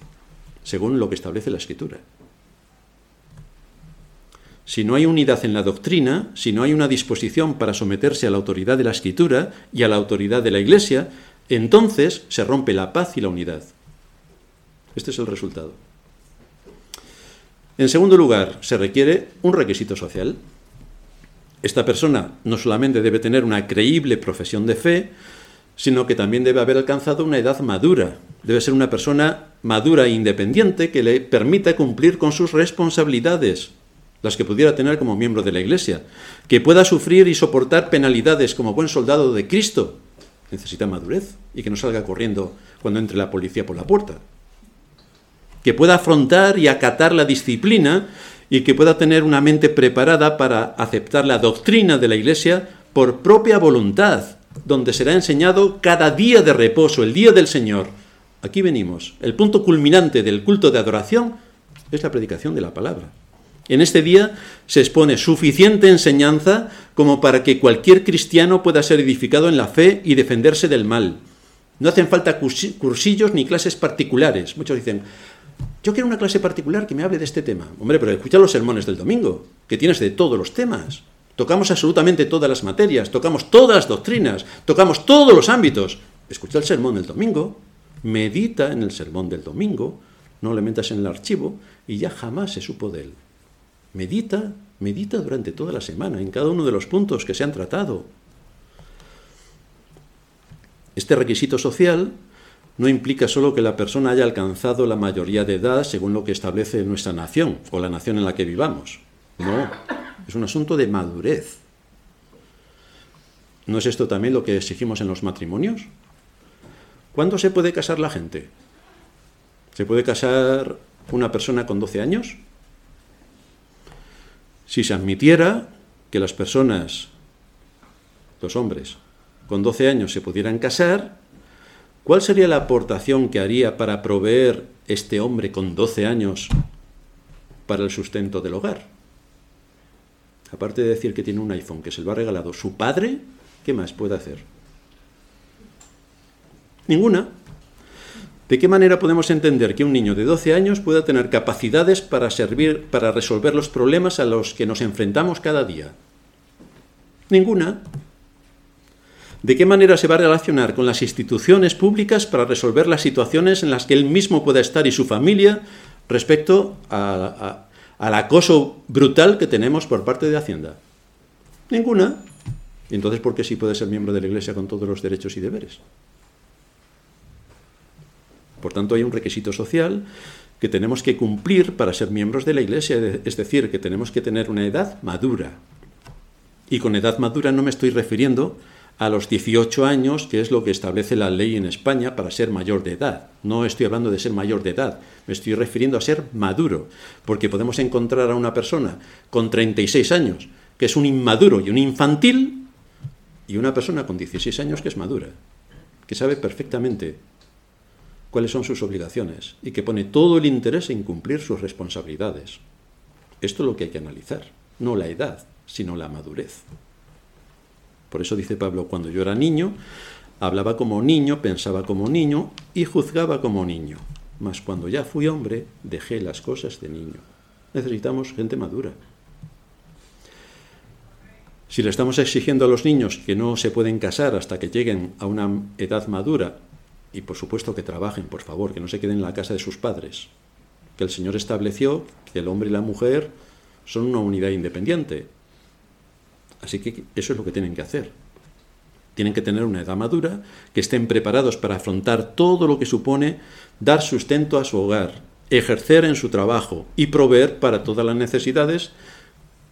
según lo que establece la escritura. Si no hay unidad en la doctrina, si no hay una disposición para someterse a la autoridad de la escritura y a la autoridad de la iglesia, entonces se rompe la paz y la unidad. Este es el resultado. En segundo lugar, se requiere un requisito social. Esta persona no solamente debe tener una creíble profesión de fe, sino que también debe haber alcanzado una edad madura. Debe ser una persona madura e independiente que le permita cumplir con sus responsabilidades, las que pudiera tener como miembro de la Iglesia, que pueda sufrir y soportar penalidades como buen soldado de Cristo. Necesita madurez y que no salga corriendo cuando entre la policía por la puerta que pueda afrontar y acatar la disciplina y que pueda tener una mente preparada para aceptar la doctrina de la Iglesia por propia voluntad, donde será enseñado cada día de reposo, el día del Señor. Aquí venimos. El punto culminante del culto de adoración es la predicación de la palabra. En este día se expone suficiente enseñanza como para que cualquier cristiano pueda ser edificado en la fe y defenderse del mal. No hacen falta cursillos ni clases particulares. Muchos dicen, yo quiero una clase particular que me hable de este tema. Hombre, pero escucha los sermones del domingo, que tienes de todos los temas. Tocamos absolutamente todas las materias, tocamos todas las doctrinas, tocamos todos los ámbitos. Escucha el sermón del domingo, medita en el sermón del domingo, no le metas en el archivo y ya jamás se supo de él. Medita, medita durante toda la semana en cada uno de los puntos que se han tratado. Este requisito social no implica solo que la persona haya alcanzado la mayoría de edad según lo que establece nuestra nación o la nación en la que vivamos. No, es un asunto de madurez. ¿No es esto también lo que exigimos en los matrimonios? ¿Cuándo se puede casar la gente? ¿Se puede casar una persona con 12 años? Si se admitiera que las personas, los hombres, con 12 años se pudieran casar, ¿cuál sería la aportación que haría para proveer este hombre con 12 años para el sustento del hogar? Aparte de decir que tiene un iPhone que se lo ha regalado su padre, ¿qué más puede hacer? Ninguna. ¿De qué manera podemos entender que un niño de 12 años pueda tener capacidades para servir, para resolver los problemas a los que nos enfrentamos cada día? Ninguna. ¿De qué manera se va a relacionar con las instituciones públicas para resolver las situaciones en las que él mismo pueda estar y su familia respecto al acoso brutal que tenemos por parte de Hacienda? Ninguna. Entonces, ¿por qué sí puede ser miembro de la Iglesia con todos los derechos y deberes? Por tanto, hay un requisito social que tenemos que cumplir para ser miembros de la Iglesia, es decir, que tenemos que tener una edad madura. Y con edad madura no me estoy refiriendo los 18 años, que es lo que establece la ley en España para ser mayor de edad. No estoy hablando de ser mayor de edad, me estoy refiriendo a ser maduro, porque podemos encontrar a una persona con 36 años que es un inmaduro y un infantil, y una persona con 16 años que es madura, que sabe perfectamente cuáles son sus obligaciones y que pone todo el interés en cumplir sus responsabilidades. Esto es lo que hay que analizar, no la edad, sino la madurez. Por eso dice Pablo, cuando yo era niño, hablaba como niño, pensaba como niño y juzgaba como niño. Mas cuando ya fui hombre, dejé las cosas de niño. Necesitamos gente madura. Si le estamos exigiendo a los niños que no se pueden casar hasta que lleguen a una edad madura, y por supuesto que trabajen, por favor, que no se queden en la casa de sus padres, que el Señor estableció que el hombre y la mujer son una unidad independiente, Así que eso es lo que tienen que hacer. Tienen que tener una edad madura, que estén preparados para afrontar todo lo que supone dar sustento a su hogar, ejercer en su trabajo y proveer para todas las necesidades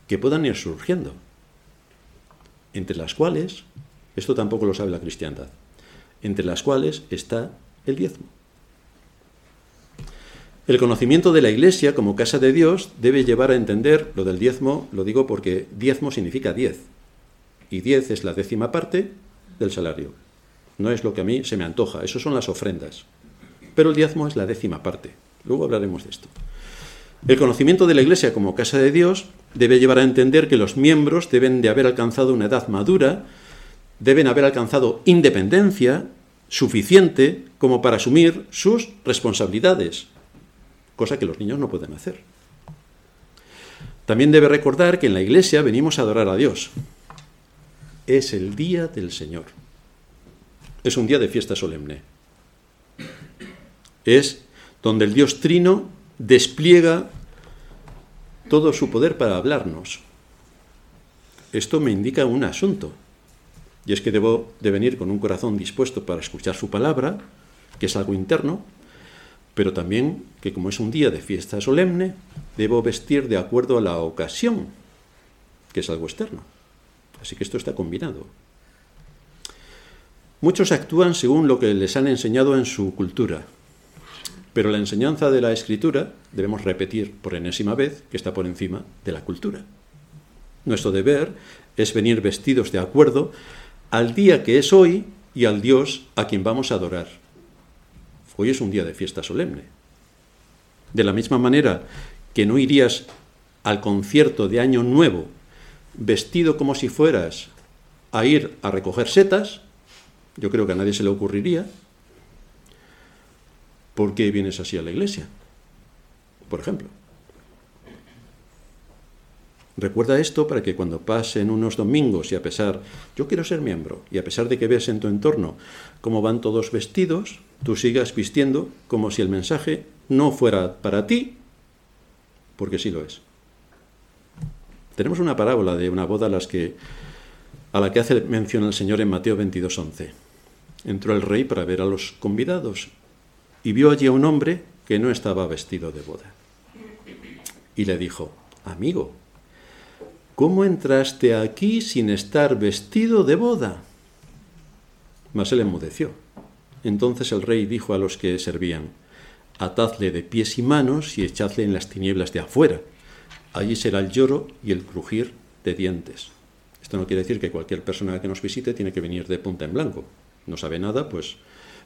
que puedan ir surgiendo. Entre las cuales, esto tampoco lo sabe la cristiandad, entre las cuales está el diezmo. El conocimiento de la Iglesia como casa de Dios debe llevar a entender lo del diezmo, lo digo porque diezmo significa diez, y diez es la décima parte del salario. No es lo que a mí se me antoja, eso son las ofrendas. Pero el diezmo es la décima parte. Luego hablaremos de esto. El conocimiento de la Iglesia como casa de Dios debe llevar a entender que los miembros deben de haber alcanzado una edad madura, deben haber alcanzado independencia suficiente como para asumir sus responsabilidades, cosa que los niños no pueden hacer. También debe recordar que en la iglesia venimos a adorar a Dios. Es el día del Señor. Es un día de fiesta solemne. Es donde el Dios Trino despliega todo su poder para hablarnos. Esto me indica un asunto, y es que debo de venir con un corazón dispuesto para escuchar su palabra, que es algo interno, pero también que como es un día de fiesta solemne, debo vestir de acuerdo a la ocasión, que es algo externo. Así que esto está combinado. Muchos actúan según lo que les han enseñado en su cultura, pero la enseñanza de la escritura debemos repetir por enésima vez que está por encima de la cultura. Nuestro deber es venir vestidos de acuerdo al día que es hoy y al Dios a quien vamos a adorar. Hoy es un día de fiesta solemne. De la misma manera que no irías al concierto de Año Nuevo vestido como si fueras a ir a recoger setas, yo creo que a nadie se le ocurriría, ¿por qué vienes así a la iglesia? Por ejemplo. Recuerda esto para que cuando pasen unos domingos y a pesar, yo quiero ser miembro, y a pesar de que ves en tu entorno cómo van todos vestidos, tú sigas vistiendo como si el mensaje no fuera para ti, porque sí lo es. Tenemos una parábola de una boda a, la que hace mención el Señor en Mateo 22.11. Entró el rey para ver a los convidados y vio allí a un hombre que no estaba vestido de boda. Y le dijo, amigo, ¿cómo entraste aquí sin estar vestido de boda? Mas él enmudeció. Entonces el rey dijo a los que servían, atadle de pies y manos y echadle en las tinieblas de afuera. Allí será el lloro y el crujir de dientes. Esto no quiere decir que cualquier persona que nos visite tiene que venir de punta en blanco. No sabe nada, pues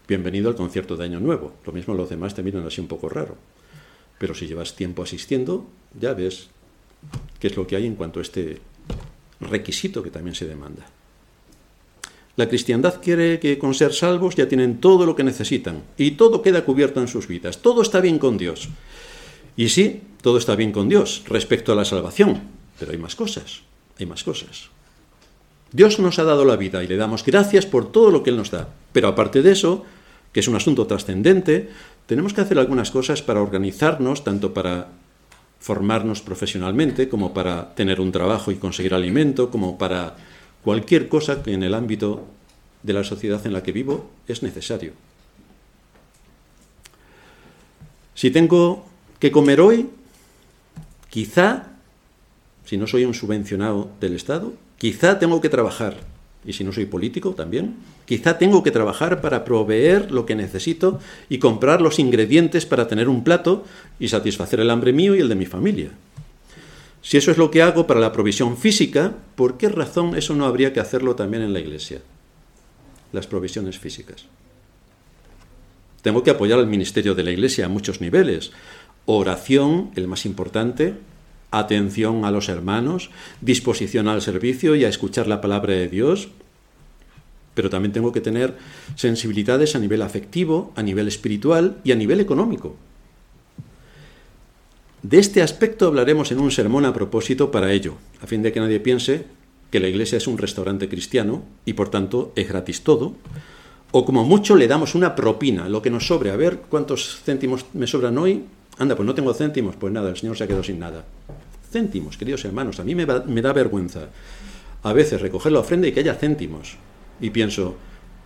bienvenido al concierto de Año Nuevo. Lo mismo los demás te miran así un poco raro. Pero si llevas tiempo asistiendo, ya ves qué es lo que hay en cuanto a este requisito que también se demanda. La cristiandad quiere que con ser salvos ya tienen todo lo que necesitan y todo queda cubierto en sus vidas. Todo está bien con Dios. Y sí, todo está bien con Dios respecto a la salvación, pero hay más cosas, hay más cosas. Dios nos ha dado la vida y le damos gracias por todo lo que Él nos da. Pero aparte de eso, que es un asunto trascendente, tenemos que hacer algunas cosas para organizarnos, tanto para formarnos profesionalmente, como para tener un trabajo y conseguir alimento, como para cualquier cosa que en el ámbito de la sociedad en la que vivo es necesario. Si tengo que comer hoy, quizá, si no soy un subvencionado del Estado, quizá tengo que trabajar, y si no soy político también, quizá tengo que trabajar para proveer lo que necesito y comprar los ingredientes para tener un plato y satisfacer el hambre mío y el de mi familia. Si eso es lo que hago para la provisión física, ¿por qué razón eso no habría que hacerlo también en la iglesia? Las provisiones físicas. Tengo que apoyar al ministerio de la iglesia a muchos niveles. Oración, el más importante, atención a los hermanos, disposición al servicio y a escuchar la palabra de Dios. Pero también tengo que tener sensibilidades a nivel afectivo, a nivel espiritual y a nivel económico. De este aspecto hablaremos en un sermón a propósito para ello, a fin de que nadie piense que la iglesia es un restaurante cristiano y por tanto es gratis todo, o como mucho le damos una propina, lo que nos sobre, a ver cuántos céntimos me sobran hoy, anda, pues no tengo céntimos, pues nada, el Señor se ha quedado sin nada. Céntimos, queridos hermanos, a mí me, da vergüenza a veces recoger la ofrenda y que haya céntimos. Y pienso,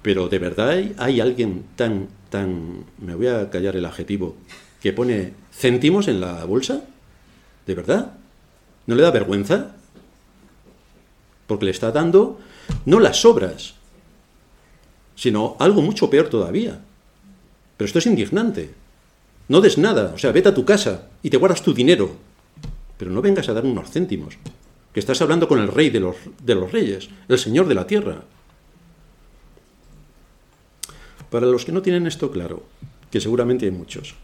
pero de verdad hay alguien tan, tan, me voy a callar el adjetivo, que pone céntimos en la bolsa? ¿De verdad? ¿No le da vergüenza? Porque le está dando no las sobras, sino algo mucho peor todavía. Pero esto es indignante. No des nada, o sea, vete a tu casa y te guardas tu dinero, pero no vengas a dar unos céntimos, que estás hablando con el rey de los, de los reyes, el señor de la tierra. Para los que no tienen esto claro, que seguramente hay muchos,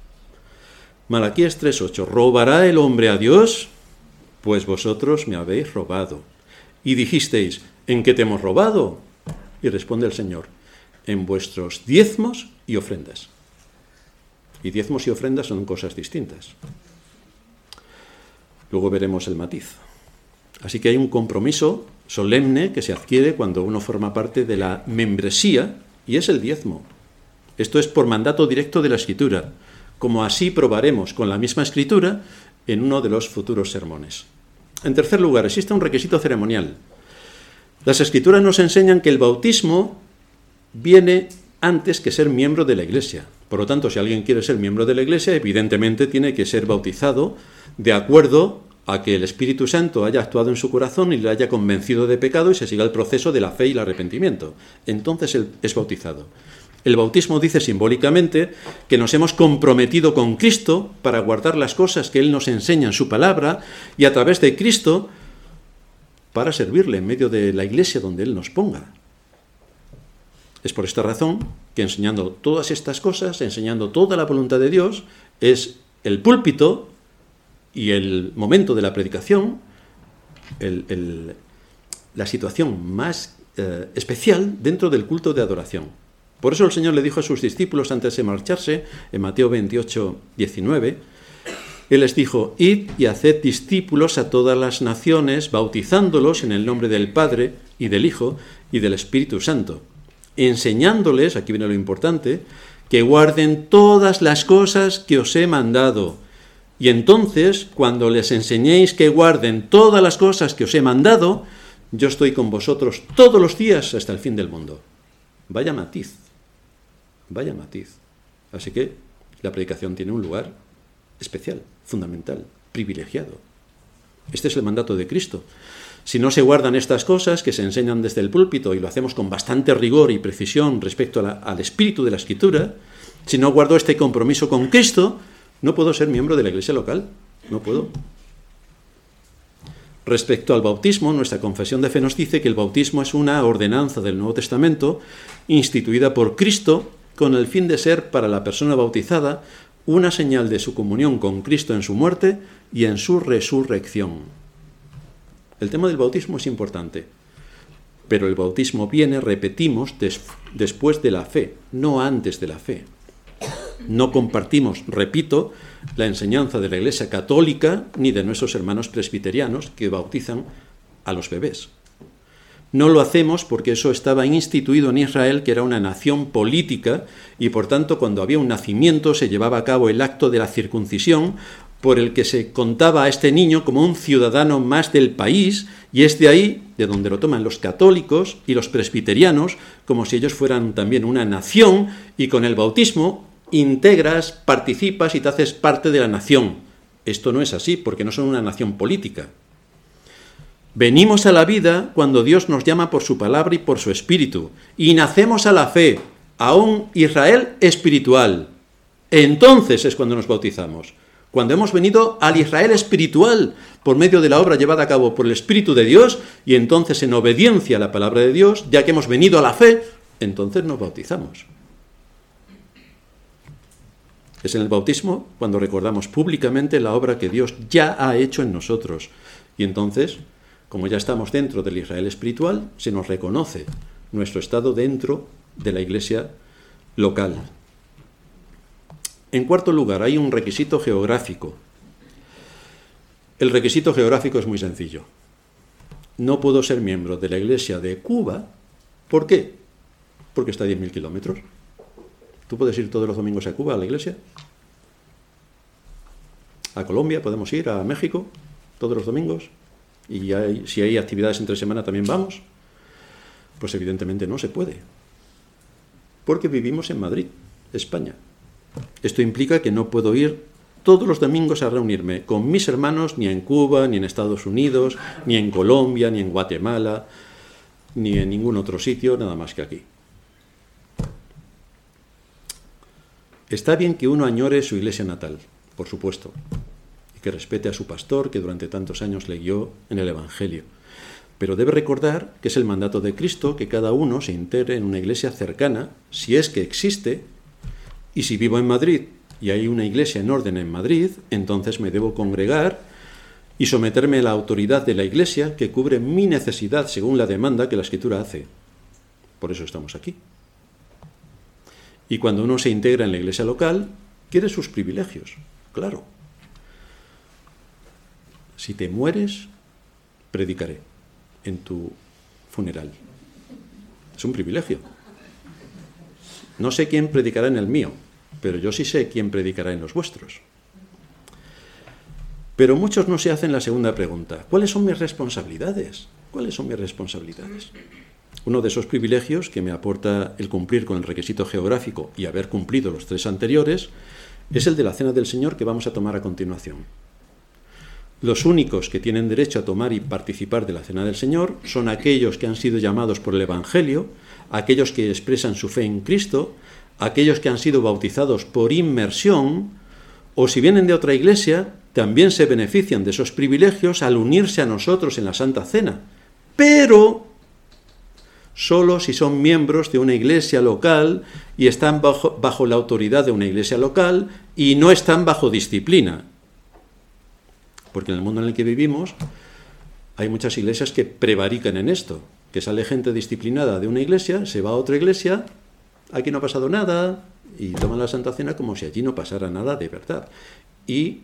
Malaquías 3:8, ¿robará el hombre a Dios? Pues vosotros me habéis robado. Y dijisteis, ¿en qué te hemos robado? Y responde el Señor, en vuestros diezmos y ofrendas. Y diezmos y ofrendas son cosas distintas. Luego veremos el matiz. Así que hay un compromiso solemne que se adquiere cuando uno forma parte de la membresía y es el diezmo. Esto es por mandato directo de la Escritura como así probaremos con la misma escritura en uno de los futuros sermones. En tercer lugar, existe un requisito ceremonial. Las escrituras nos enseñan que el bautismo viene antes que ser miembro de la iglesia. Por lo tanto, si alguien quiere ser miembro de la iglesia, evidentemente tiene que ser bautizado de acuerdo a que el Espíritu Santo haya actuado en su corazón y le haya convencido de pecado y se siga el proceso de la fe y el arrepentimiento. Entonces él es bautizado. El bautismo dice simbólicamente que nos hemos comprometido con Cristo para guardar las cosas que Él nos enseña en su palabra y a través de Cristo para servirle en medio de la iglesia donde Él nos ponga. Es por esta razón que enseñando todas estas cosas, enseñando toda la voluntad de Dios, es el púlpito y el momento de la predicación, la situación más eh, especial dentro del culto de adoración. Por eso el Señor le dijo a sus discípulos antes de marcharse, en Mateo 28, 19, Él les dijo, id y haced discípulos a todas las naciones, bautizándolos en el nombre del Padre y del Hijo y del Espíritu Santo, enseñándoles, aquí viene lo importante, que guarden todas las cosas que os he mandado. Y entonces, cuando les enseñéis que guarden todas las cosas que os he mandado, yo estoy con vosotros todos los días hasta el fin del mundo. Vaya matiz, vaya matiz. Así que la predicación tiene un lugar especial, fundamental, privilegiado. Este es el mandato de Cristo. Si no se guardan estas cosas que se enseñan desde el púlpito y lo hacemos con bastante rigor y precisión respecto al espíritu de la escritura, si no guardo este compromiso con Cristo, no puedo ser miembro de la iglesia local. No puedo. Respecto al bautismo, nuestra confesión de fe nos dice que el bautismo es una ordenanza del Nuevo Testamento instituida por Cristo con el fin de ser para la persona bautizada una señal de su comunión con Cristo en su muerte y en su resurrección. El tema del bautismo es importante, pero el bautismo viene, repetimos, después de la fe, no antes de la fe. No compartimos, repito, la enseñanza de la Iglesia católica ni de nuestros hermanos presbiterianos que bautizan a los bebés. No lo hacemos porque eso estaba instituido en Israel, que era una nación política, y por tanto cuando había un nacimiento se llevaba a cabo el acto de la circuncisión, por el que se contaba a este niño como un ciudadano más del país, y es de ahí de donde lo toman los católicos y los presbiterianos, como si ellos fueran también una nación, y con el bautismo integras, participas y te haces parte de la nación. Esto no es así porque no son una nación política. Venimos a la vida cuando Dios nos llama por su palabra y por su espíritu, y nacemos a la fe, a un Israel espiritual. Entonces es cuando nos bautizamos, cuando hemos venido al Israel espiritual por medio de la obra llevada a cabo por el Espíritu de Dios, y entonces en obediencia a la palabra de Dios, ya que hemos venido a la fe, entonces nos bautizamos. Es en el bautismo cuando recordamos públicamente la obra que Dios ya ha hecho en nosotros. Y entonces, como ya estamos dentro del Israel espiritual, se nos reconoce nuestro estado dentro de la iglesia local. En cuarto lugar, hay un requisito geográfico. El requisito geográfico es muy sencillo. No puedo ser miembro de la iglesia de Cuba. ¿Por qué? Porque está a 10.000 kilómetros. ¿Tú puedes ir todos los domingos a Cuba, a la iglesia? A Colombia podemos ir, a México, todos los domingos. Y si hay actividades entre semana también vamos. Pues evidentemente no se puede. Porque vivimos en Madrid, España. Esto implica que no puedo ir todos los domingos a reunirme con mis hermanos ni en Cuba, ni en Estados Unidos, ni en Colombia, ni en Guatemala, ni en ningún otro sitio, nada más que aquí. Está bien que uno añore su iglesia natal, por supuesto, que respete a su pastor que durante tantos años le guió en el Evangelio. Pero debe recordar que es el mandato de Cristo que cada uno se integre en una iglesia cercana, si es que existe, y si vivo en Madrid y hay una iglesia en orden en Madrid, entonces me debo congregar y someterme a la autoridad de la iglesia que cubre mi necesidad según la demanda que la escritura hace. Por eso estamos aquí. Y cuando uno se integra en la iglesia local, quiere sus privilegios, claro. Si te mueres, predicaré en tu funeral. Es un privilegio. No sé quién predicará en el mío, pero yo sí sé quién predicará en los vuestros. Pero muchos no se hacen la segunda pregunta. ¿Cuáles son mis responsabilidades? ¿Cuáles son mis responsabilidades? Uno de esos privilegios que me aporta el cumplir con el requisito geográfico y haber cumplido los tres anteriores es el de la cena del Señor que vamos a tomar a continuación. Los únicos que tienen derecho a tomar y participar de la cena del Señor son aquellos que han sido llamados por el Evangelio, aquellos que expresan su fe en Cristo, aquellos que han sido bautizados por inmersión, o si vienen de otra iglesia, también se benefician de esos privilegios al unirse a nosotros en la Santa Cena, pero solo si son miembros de una iglesia local y están bajo, bajo, la autoridad de una iglesia local y no están bajo disciplina. Porque en el mundo en el que vivimos hay muchas iglesias que prevarican en esto, que sale gente disciplinada de una iglesia, se va a otra iglesia, aquí no ha pasado nada, y toman la Santa Cena como si allí no pasara nada de verdad. Y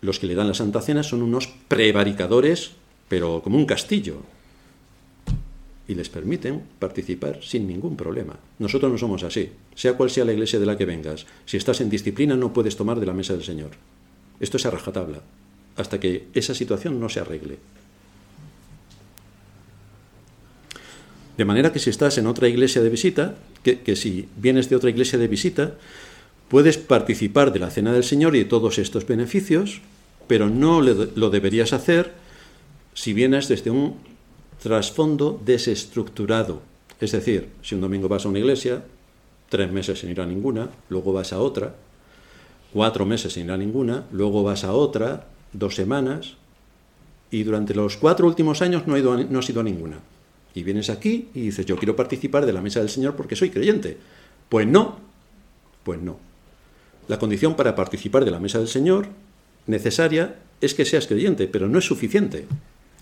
los que le dan la Santa Cena son unos prevaricadores, pero como un castillo, y les permiten participar sin ningún problema. Nosotros no somos así, sea cual sea la iglesia de la que vengas. Si estás en disciplina no puedes tomar de la mesa del Señor. Esto es a rajatabla, hasta que esa situación no se arregle. De manera que si estás en otra iglesia de visita, que, si vienes de otra iglesia de visita, puedes participar de la cena del Señor y de todos estos beneficios, pero no lo deberías hacer si vienes desde un trasfondo desestructurado. Es decir, si un domingo vas a una iglesia, tres meses sin ir a ninguna, luego vas a otra, cuatro meses sin ir a ninguna, luego vas a otra, dos semanas, y durante los cuatro últimos años no, ido no has ido a ninguna. Y vienes aquí y dices, yo quiero participar de la mesa del Señor porque soy creyente. Pues no, pues no. La condición para participar de la mesa del Señor necesaria es que seas creyente, pero no es suficiente.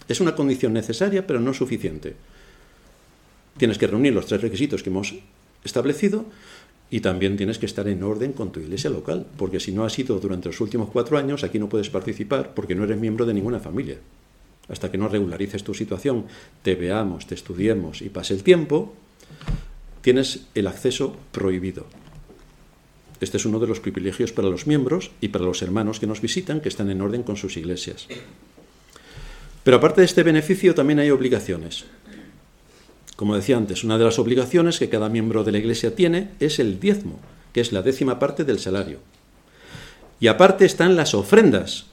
Es una condición necesaria, pero no suficiente. Tienes que reunir los tres requisitos que hemos establecido y también tienes que estar en orden con tu iglesia local, porque si no has ido durante los últimos cuatro años, aquí no puedes participar porque no eres miembro de ninguna familia. Hasta que no regularices tu situación, te veamos, te estudiemos y pase el tiempo, tienes el acceso prohibido. Este es uno de los privilegios para los miembros y para los hermanos que nos visitan, que están en orden con sus iglesias. Pero aparte de este beneficio también hay obligaciones. Como decía antes, una de las obligaciones que cada miembro de la Iglesia tiene es el diezmo, que es la décima parte del salario. Y aparte están las ofrendas.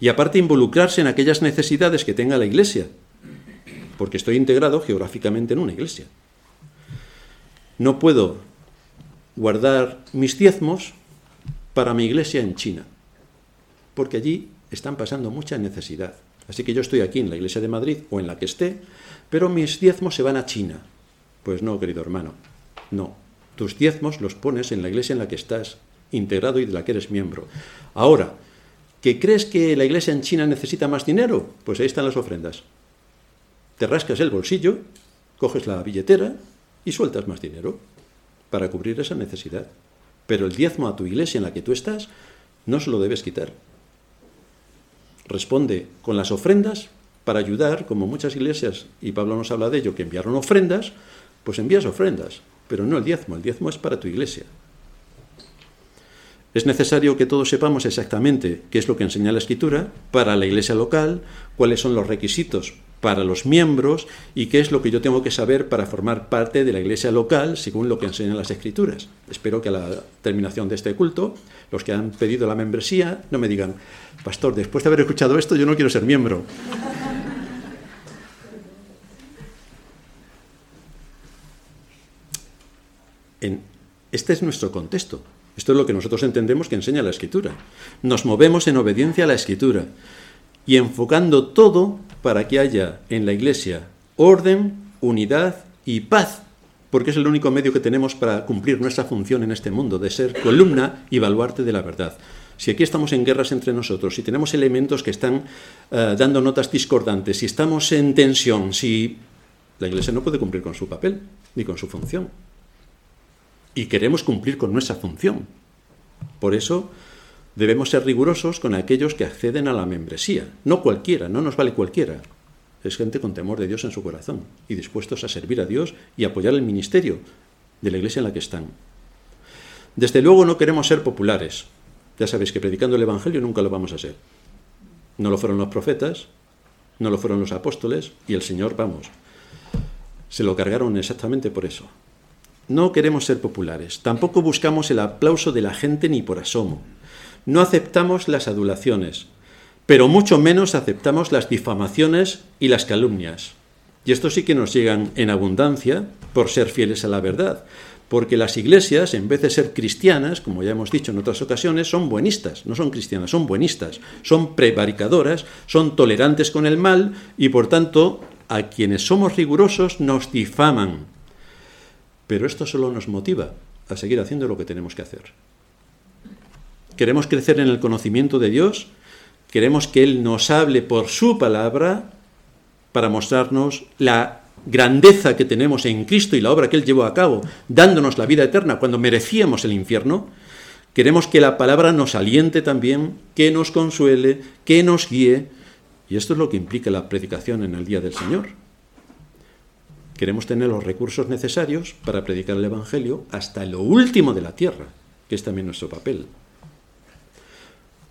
Y aparte involucrarse en aquellas necesidades que tenga la Iglesia, porque estoy integrado geográficamente en una Iglesia. No puedo guardar mis diezmos para mi Iglesia en China, porque allí están pasando mucha necesidad. Así que yo estoy aquí en la iglesia de Madrid o en la que esté, pero mis diezmos se van a China. Pues no, querido hermano, no. Tus diezmos los pones en la iglesia en la que estás integrado y de la que eres miembro. Ahora, ¿que crees que la iglesia en China necesita más dinero? Pues ahí están las ofrendas. Te rascas el bolsillo, coges la billetera y sueltas más dinero para cubrir esa necesidad. Pero el diezmo a tu iglesia en la que tú estás no se lo debes quitar responde con las ofrendas para ayudar, como muchas iglesias, y Pablo nos habla de ello, que enviaron ofrendas, pues envías ofrendas, pero no el diezmo, el diezmo es para tu iglesia. Es necesario que todos sepamos exactamente qué es lo que enseña la Escritura para la iglesia local, cuáles son los requisitos para los miembros y qué es lo que yo tengo que saber para formar parte de la iglesia local según lo que enseñan las Escrituras. Espero que a la terminación de este culto, los que han pedido la membresía no me digan, pastor, después de haber escuchado esto yo no quiero ser miembro. Este es nuestro contexto. Esto es lo que nosotros entendemos que enseña la Escritura. Nos movemos en obediencia a la Escritura y enfocando todo para que haya en la Iglesia orden, unidad y paz, porque es el único medio que tenemos para cumplir nuestra función en este mundo, de ser columna y baluarte de la verdad. Si aquí estamos en guerras entre nosotros, si tenemos elementos que están eh, dando notas discordantes, si estamos en tensión, si la Iglesia no puede cumplir con su papel ni con su función y queremos cumplir con nuestra función. Por eso debemos ser rigurosos con aquellos que acceden a la membresía. No cualquiera, no nos vale cualquiera. Es gente con temor de Dios en su corazón y dispuestos a servir a Dios y apoyar el ministerio de la iglesia en la que están. Desde luego no queremos ser populares. Ya sabéis que predicando el Evangelio nunca lo vamos a ser. No lo fueron los profetas, no lo fueron los apóstoles y el Señor, vamos, se lo cargaron exactamente por eso. No queremos ser populares, tampoco buscamos el aplauso de la gente ni por asomo. No aceptamos las adulaciones, pero mucho menos aceptamos las difamaciones y las calumnias. Y esto sí que nos llegan en abundancia por ser fieles a la verdad. porque las iglesias, en vez de ser cristianas, como ya hemos dicho en otras ocasiones, son buenistas, no son cristianas, son buenistas, son prevaricadoras, son tolerantes con el mal y por tanto a quienes somos rigurosos nos difaman. Pero esto solo nos motiva a seguir haciendo lo que tenemos que hacer. Queremos crecer en el conocimiento de Dios, queremos que Él nos hable por su palabra para mostrarnos la grandeza que tenemos en Cristo y la obra que Él llevó a cabo, dándonos la vida eterna cuando merecíamos el infierno, queremos que la palabra nos aliente también, que nos consuele, que nos guíe, y esto es lo que implica la predicación en el día del Señor. Queremos tener los recursos necesarios para predicar el Evangelio hasta lo último de la tierra, que es también nuestro papel.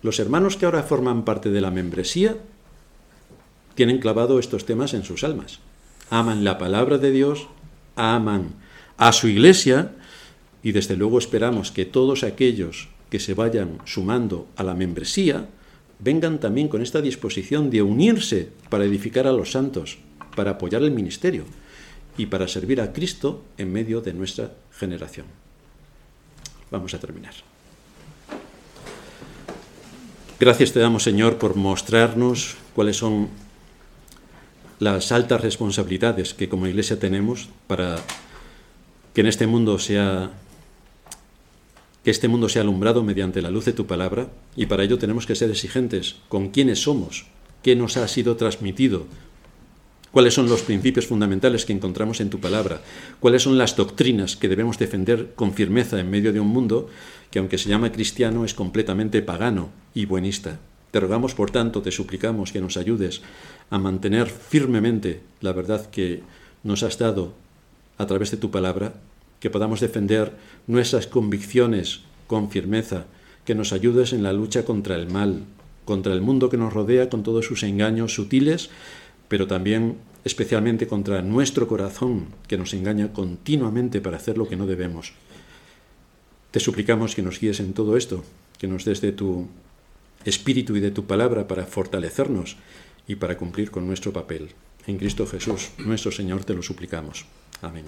Los hermanos que ahora forman parte de la membresía tienen clavado estos temas en sus almas aman la palabra de Dios, aman a su iglesia y desde luego esperamos que todos aquellos que se vayan sumando a la membresía vengan también con esta disposición de unirse para edificar a los santos, para apoyar el ministerio y para servir a Cristo en medio de nuestra generación. Vamos a terminar. Gracias te damos, Señor, por mostrarnos cuáles son las altas responsabilidades que como iglesia tenemos para que en este mundo sea que este mundo sea alumbrado mediante la luz de tu palabra. Y para ello tenemos que ser exigentes con quiénes somos, qué nos ha sido transmitido, cuáles son los principios fundamentales que encontramos en tu palabra, cuáles son las doctrinas que debemos defender con firmeza en medio de un mundo que aunque se llama cristiano es completamente pagano y buenista. Te rogamos, por tanto, te suplicamos que nos ayudes a mantener firmemente la verdad que nos has dado a través de tu palabra, que podamos defender nuestras convicciones con firmeza, que nos ayudes en la lucha contra el mal, contra el mundo que nos rodea con todos sus engaños sutiles, pero también especialmente contra nuestro corazón, que nos engaña continuamente para hacer lo que no debemos. Te suplicamos que nos guíes en todo esto, que nos des de tu espíritu y de tu palabra para fortalecernos y para cumplir con nuestro papel. En Cristo Jesús, nuestro Señor, te lo suplicamos. Amén.